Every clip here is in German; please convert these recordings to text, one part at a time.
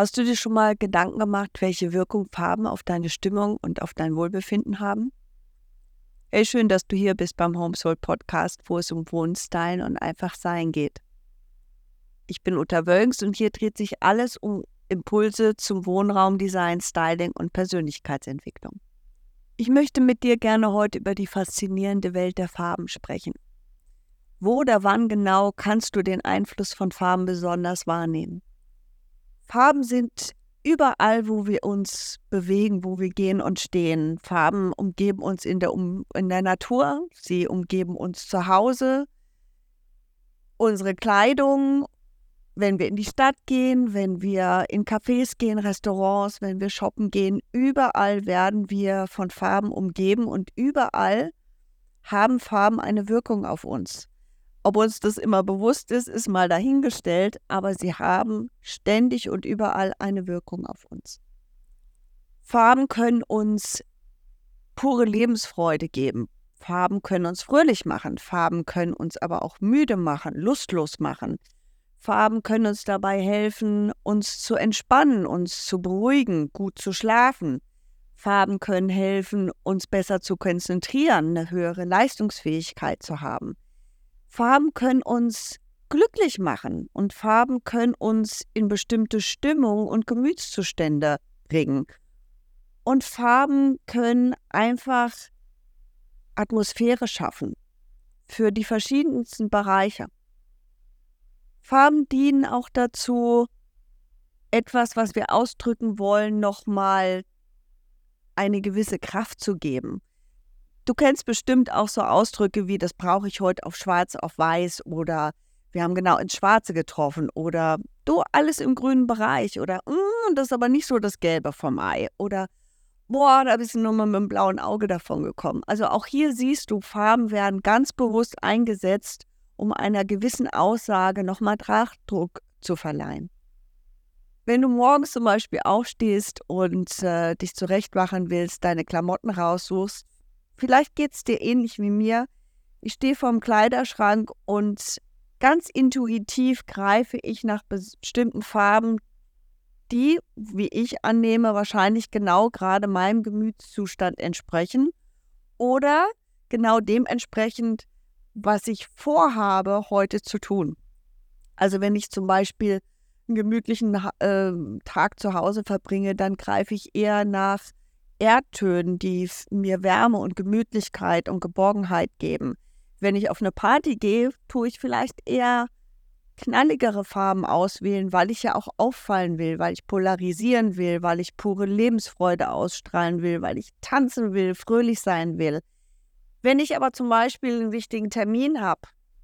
Hast du dir schon mal Gedanken gemacht, welche Wirkung Farben auf deine Stimmung und auf dein Wohlbefinden haben? Hey, schön, dass du hier bist beim Homesoul Podcast, wo es um Wohnstylen und einfach Sein geht. Ich bin Uta Wölgens und hier dreht sich alles um Impulse zum Wohnraumdesign, Styling und Persönlichkeitsentwicklung. Ich möchte mit dir gerne heute über die faszinierende Welt der Farben sprechen. Wo oder wann genau kannst du den Einfluss von Farben besonders wahrnehmen? Farben sind überall, wo wir uns bewegen, wo wir gehen und stehen. Farben umgeben uns in der, um, in der Natur, sie umgeben uns zu Hause, unsere Kleidung, wenn wir in die Stadt gehen, wenn wir in Cafés gehen, Restaurants, wenn wir shoppen gehen, überall werden wir von Farben umgeben und überall haben Farben eine Wirkung auf uns. Ob uns das immer bewusst ist, ist mal dahingestellt, aber sie haben ständig und überall eine Wirkung auf uns. Farben können uns pure Lebensfreude geben. Farben können uns fröhlich machen. Farben können uns aber auch müde machen, lustlos machen. Farben können uns dabei helfen, uns zu entspannen, uns zu beruhigen, gut zu schlafen. Farben können helfen, uns besser zu konzentrieren, eine höhere Leistungsfähigkeit zu haben. Farben können uns glücklich machen und Farben können uns in bestimmte Stimmung und Gemütszustände bringen. Und Farben können einfach Atmosphäre schaffen für die verschiedensten Bereiche. Farben dienen auch dazu, etwas, was wir ausdrücken wollen, nochmal eine gewisse Kraft zu geben. Du kennst bestimmt auch so Ausdrücke wie, das brauche ich heute auf schwarz, auf weiß oder wir haben genau ins Schwarze getroffen oder du alles im grünen Bereich oder mm, das ist aber nicht so das Gelbe vom Ei oder boah, da bist du nur mal mit dem blauen Auge davon gekommen. Also auch hier siehst du, Farben werden ganz bewusst eingesetzt, um einer gewissen Aussage nochmal Nachdruck zu verleihen. Wenn du morgens zum Beispiel aufstehst und äh, dich zurechtmachen willst, deine Klamotten raussuchst, Vielleicht geht es dir ähnlich wie mir. Ich stehe vorm Kleiderschrank und ganz intuitiv greife ich nach bestimmten Farben, die, wie ich annehme, wahrscheinlich genau gerade meinem Gemütszustand entsprechen oder genau dementsprechend, was ich vorhabe, heute zu tun. Also wenn ich zum Beispiel einen gemütlichen äh, Tag zu Hause verbringe, dann greife ich eher nach Erdtönen, die mir Wärme und Gemütlichkeit und Geborgenheit geben. Wenn ich auf eine Party gehe, tue ich vielleicht eher knalligere Farben auswählen, weil ich ja auch auffallen will, weil ich polarisieren will, weil ich pure Lebensfreude ausstrahlen will, weil ich tanzen will, fröhlich sein will. Wenn ich aber zum Beispiel einen wichtigen Termin habe,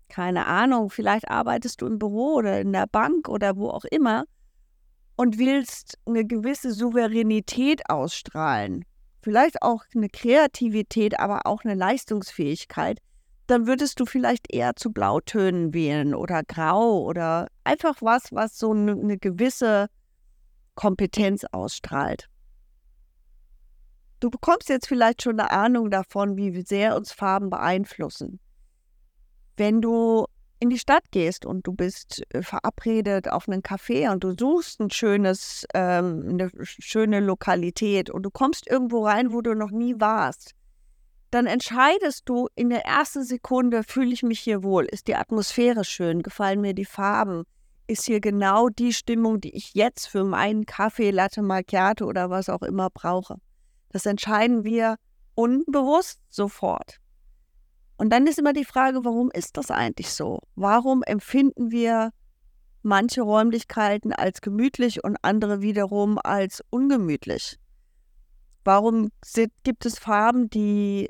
keine Ahnung, vielleicht arbeitest du im Büro oder in der Bank oder wo auch immer, und willst eine gewisse Souveränität ausstrahlen, vielleicht auch eine Kreativität, aber auch eine Leistungsfähigkeit, dann würdest du vielleicht eher zu Blautönen wählen oder Grau oder einfach was, was so eine, eine gewisse Kompetenz ausstrahlt. Du bekommst jetzt vielleicht schon eine Ahnung davon, wie sehr uns Farben beeinflussen. Wenn du in die Stadt gehst und du bist äh, verabredet auf einen Café und du suchst ein schönes, ähm, eine schöne Lokalität und du kommst irgendwo rein, wo du noch nie warst, dann entscheidest du in der ersten Sekunde, fühle ich mich hier wohl, ist die Atmosphäre schön, gefallen mir die Farben, ist hier genau die Stimmung, die ich jetzt für meinen Kaffee, Latte Macchiato oder was auch immer brauche. Das entscheiden wir unbewusst sofort. Und dann ist immer die Frage, warum ist das eigentlich so? Warum empfinden wir manche Räumlichkeiten als gemütlich und andere wiederum als ungemütlich? Warum sind, gibt es Farben, die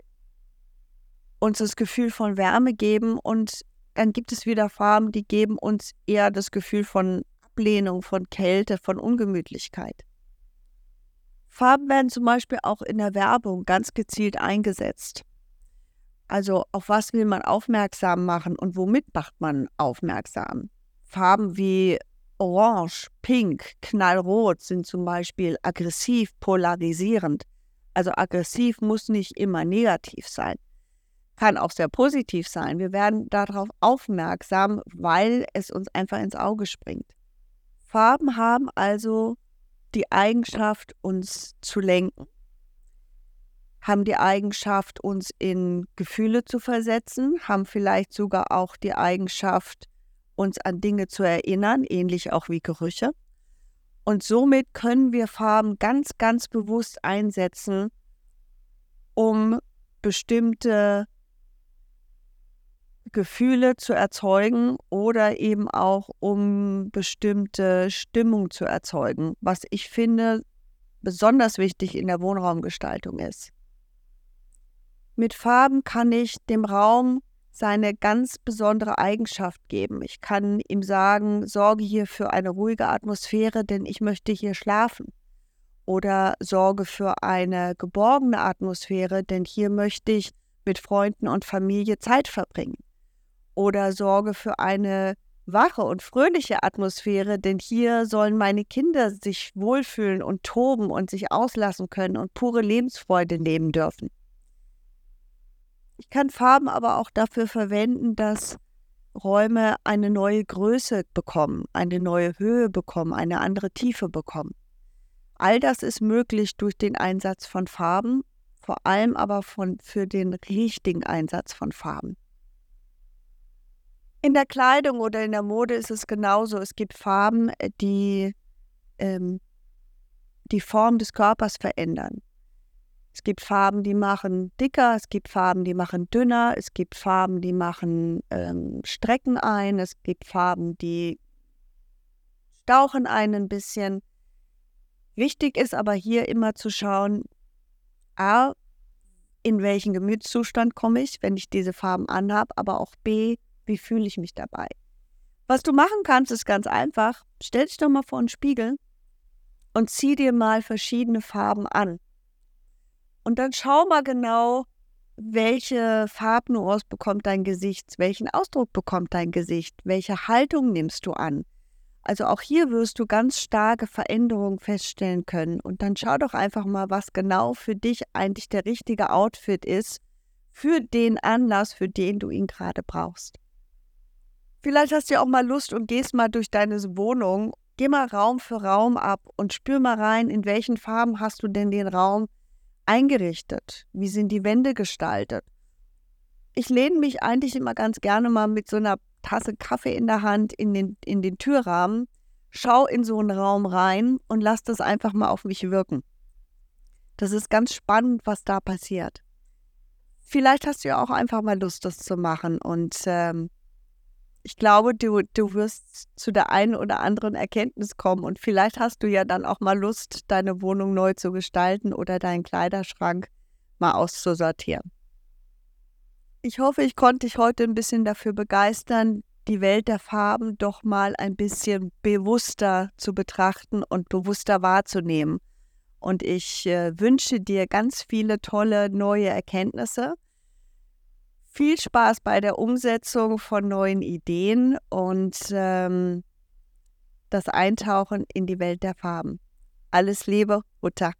uns das Gefühl von Wärme geben und dann gibt es wieder Farben, die geben uns eher das Gefühl von Ablehnung, von Kälte, von Ungemütlichkeit. Farben werden zum Beispiel auch in der Werbung ganz gezielt eingesetzt. Also auf was will man aufmerksam machen und womit macht man aufmerksam? Farben wie Orange, Pink, Knallrot sind zum Beispiel aggressiv polarisierend. Also aggressiv muss nicht immer negativ sein, kann auch sehr positiv sein. Wir werden darauf aufmerksam, weil es uns einfach ins Auge springt. Farben haben also die Eigenschaft, uns zu lenken, haben die Eigenschaft, uns in Gefühle zu versetzen, haben vielleicht sogar auch die Eigenschaft, uns an Dinge zu erinnern, ähnlich auch wie Gerüche. Und somit können wir Farben ganz, ganz bewusst einsetzen, um bestimmte Gefühle zu erzeugen oder eben auch um bestimmte Stimmung zu erzeugen, was ich finde besonders wichtig in der Wohnraumgestaltung ist. Mit Farben kann ich dem Raum seine ganz besondere Eigenschaft geben. Ich kann ihm sagen, sorge hier für eine ruhige Atmosphäre, denn ich möchte hier schlafen. Oder sorge für eine geborgene Atmosphäre, denn hier möchte ich mit Freunden und Familie Zeit verbringen. Oder sorge für eine wache und fröhliche Atmosphäre, denn hier sollen meine Kinder sich wohlfühlen und toben und sich auslassen können und pure Lebensfreude nehmen dürfen. Ich kann Farben aber auch dafür verwenden, dass Räume eine neue Größe bekommen, eine neue Höhe bekommen, eine andere Tiefe bekommen. All das ist möglich durch den Einsatz von Farben, vor allem aber von, für den richtigen Einsatz von Farben. In der Kleidung oder in der Mode ist es genauso. Es gibt Farben, die ähm, die Form des Körpers verändern. Es gibt Farben, die machen dicker, es gibt Farben, die machen dünner, es gibt Farben, die machen ähm, Strecken ein, es gibt Farben, die stauchen ein ein bisschen. Wichtig ist aber hier immer zu schauen, a, in welchen Gemütszustand komme ich, wenn ich diese Farben anhabe, aber auch b, wie fühle ich mich dabei. Was du machen kannst, ist ganz einfach. Stell dich doch mal vor einen Spiegel und zieh dir mal verschiedene Farben an. Und dann schau mal genau, welche Farbnuance bekommt dein Gesicht, welchen Ausdruck bekommt dein Gesicht, welche Haltung nimmst du an. Also auch hier wirst du ganz starke Veränderungen feststellen können. Und dann schau doch einfach mal, was genau für dich eigentlich der richtige Outfit ist für den Anlass, für den du ihn gerade brauchst. Vielleicht hast du ja auch mal Lust und gehst mal durch deine Wohnung, geh mal Raum für Raum ab und spür mal rein, in welchen Farben hast du denn den Raum eingerichtet? Wie sind die Wände gestaltet? Ich lehne mich eigentlich immer ganz gerne mal mit so einer Tasse Kaffee in der Hand in den, in den Türrahmen, schau in so einen Raum rein und lass das einfach mal auf mich wirken. Das ist ganz spannend, was da passiert. Vielleicht hast du ja auch einfach mal Lust, das zu machen. Und ähm, ich glaube, du, du wirst zu der einen oder anderen Erkenntnis kommen. Und vielleicht hast du ja dann auch mal Lust, deine Wohnung neu zu gestalten oder deinen Kleiderschrank mal auszusortieren. Ich hoffe, ich konnte dich heute ein bisschen dafür begeistern, die Welt der Farben doch mal ein bisschen bewusster zu betrachten und bewusster wahrzunehmen. Und ich äh, wünsche dir ganz viele tolle neue Erkenntnisse viel Spaß bei der Umsetzung von neuen Ideen und ähm, das Eintauchen in die Welt der Farben. Alles Liebe, Uta.